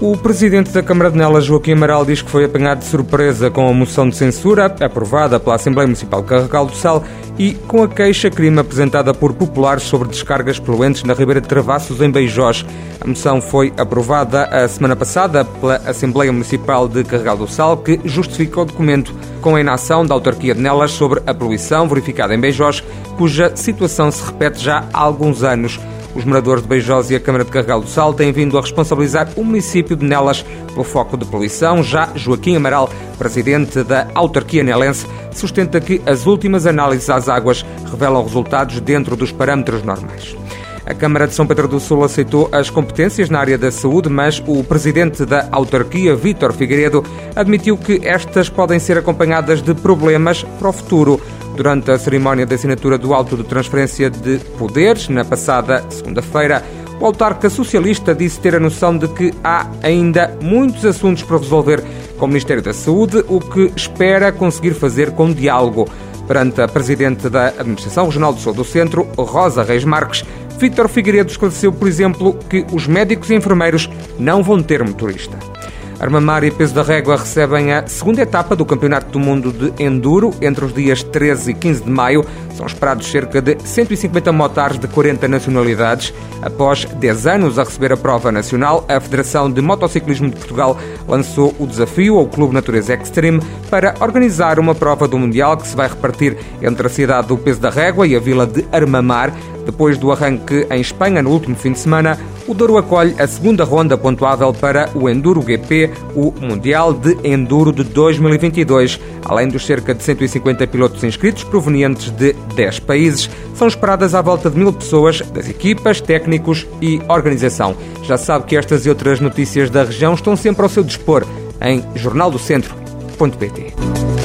O presidente da Câmara de Nelas, Joaquim Amaral, diz que foi apanhado de surpresa com a moção de censura aprovada pela Assembleia Municipal de Carregal do Sal e com a queixa-crime apresentada por populares sobre descargas poluentes na Ribeira de Travassos, em Beijós. A moção foi aprovada a semana passada pela Assembleia Municipal de Carregal do Sal, que justifica o documento com a inação da autarquia de Nelas sobre a poluição verificada em Beijós, cuja situação se repete já há alguns anos. Os moradores de Beijós e a Câmara de Carregal do Sal têm vindo a responsabilizar o município de Nelas pelo foco de poluição. Já Joaquim Amaral, presidente da autarquia nelense, sustenta que as últimas análises às águas revelam resultados dentro dos parâmetros normais. A Câmara de São Pedro do Sul aceitou as competências na área da saúde, mas o presidente da autarquia, Vítor Figueiredo, admitiu que estas podem ser acompanhadas de problemas para o futuro. Durante a cerimónia de assinatura do auto de transferência de poderes, na passada segunda-feira, o autarca socialista disse ter a noção de que há ainda muitos assuntos para resolver com o Ministério da Saúde, o que espera conseguir fazer com diálogo. Perante a Presidente da Administração Regional do Sul do Centro, Rosa Reis Marques, Vítor Figueiredo esclareceu, por exemplo, que os médicos e enfermeiros não vão ter motorista. Armamar e Peso da Régua recebem a segunda etapa do Campeonato do Mundo de Enduro entre os dias 13 e 15 de maio. São esperados cerca de 150 motares de 40 nacionalidades. Após 10 anos a receber a prova nacional, a Federação de Motociclismo de Portugal lançou o desafio ao Clube Natureza Extreme para organizar uma prova do Mundial que se vai repartir entre a cidade do Peso da Régua e a vila de Armamar. Depois do arranque em Espanha no último fim de semana, o Douro acolhe a segunda ronda pontuável para o Enduro GP, o Mundial de Enduro de 2022. Além dos cerca de 150 pilotos inscritos provenientes de 10 países, são esperadas à volta de mil pessoas das equipas, técnicos e organização. Já sabe que estas e outras notícias da região estão sempre ao seu dispor em jornaldocentro.pt.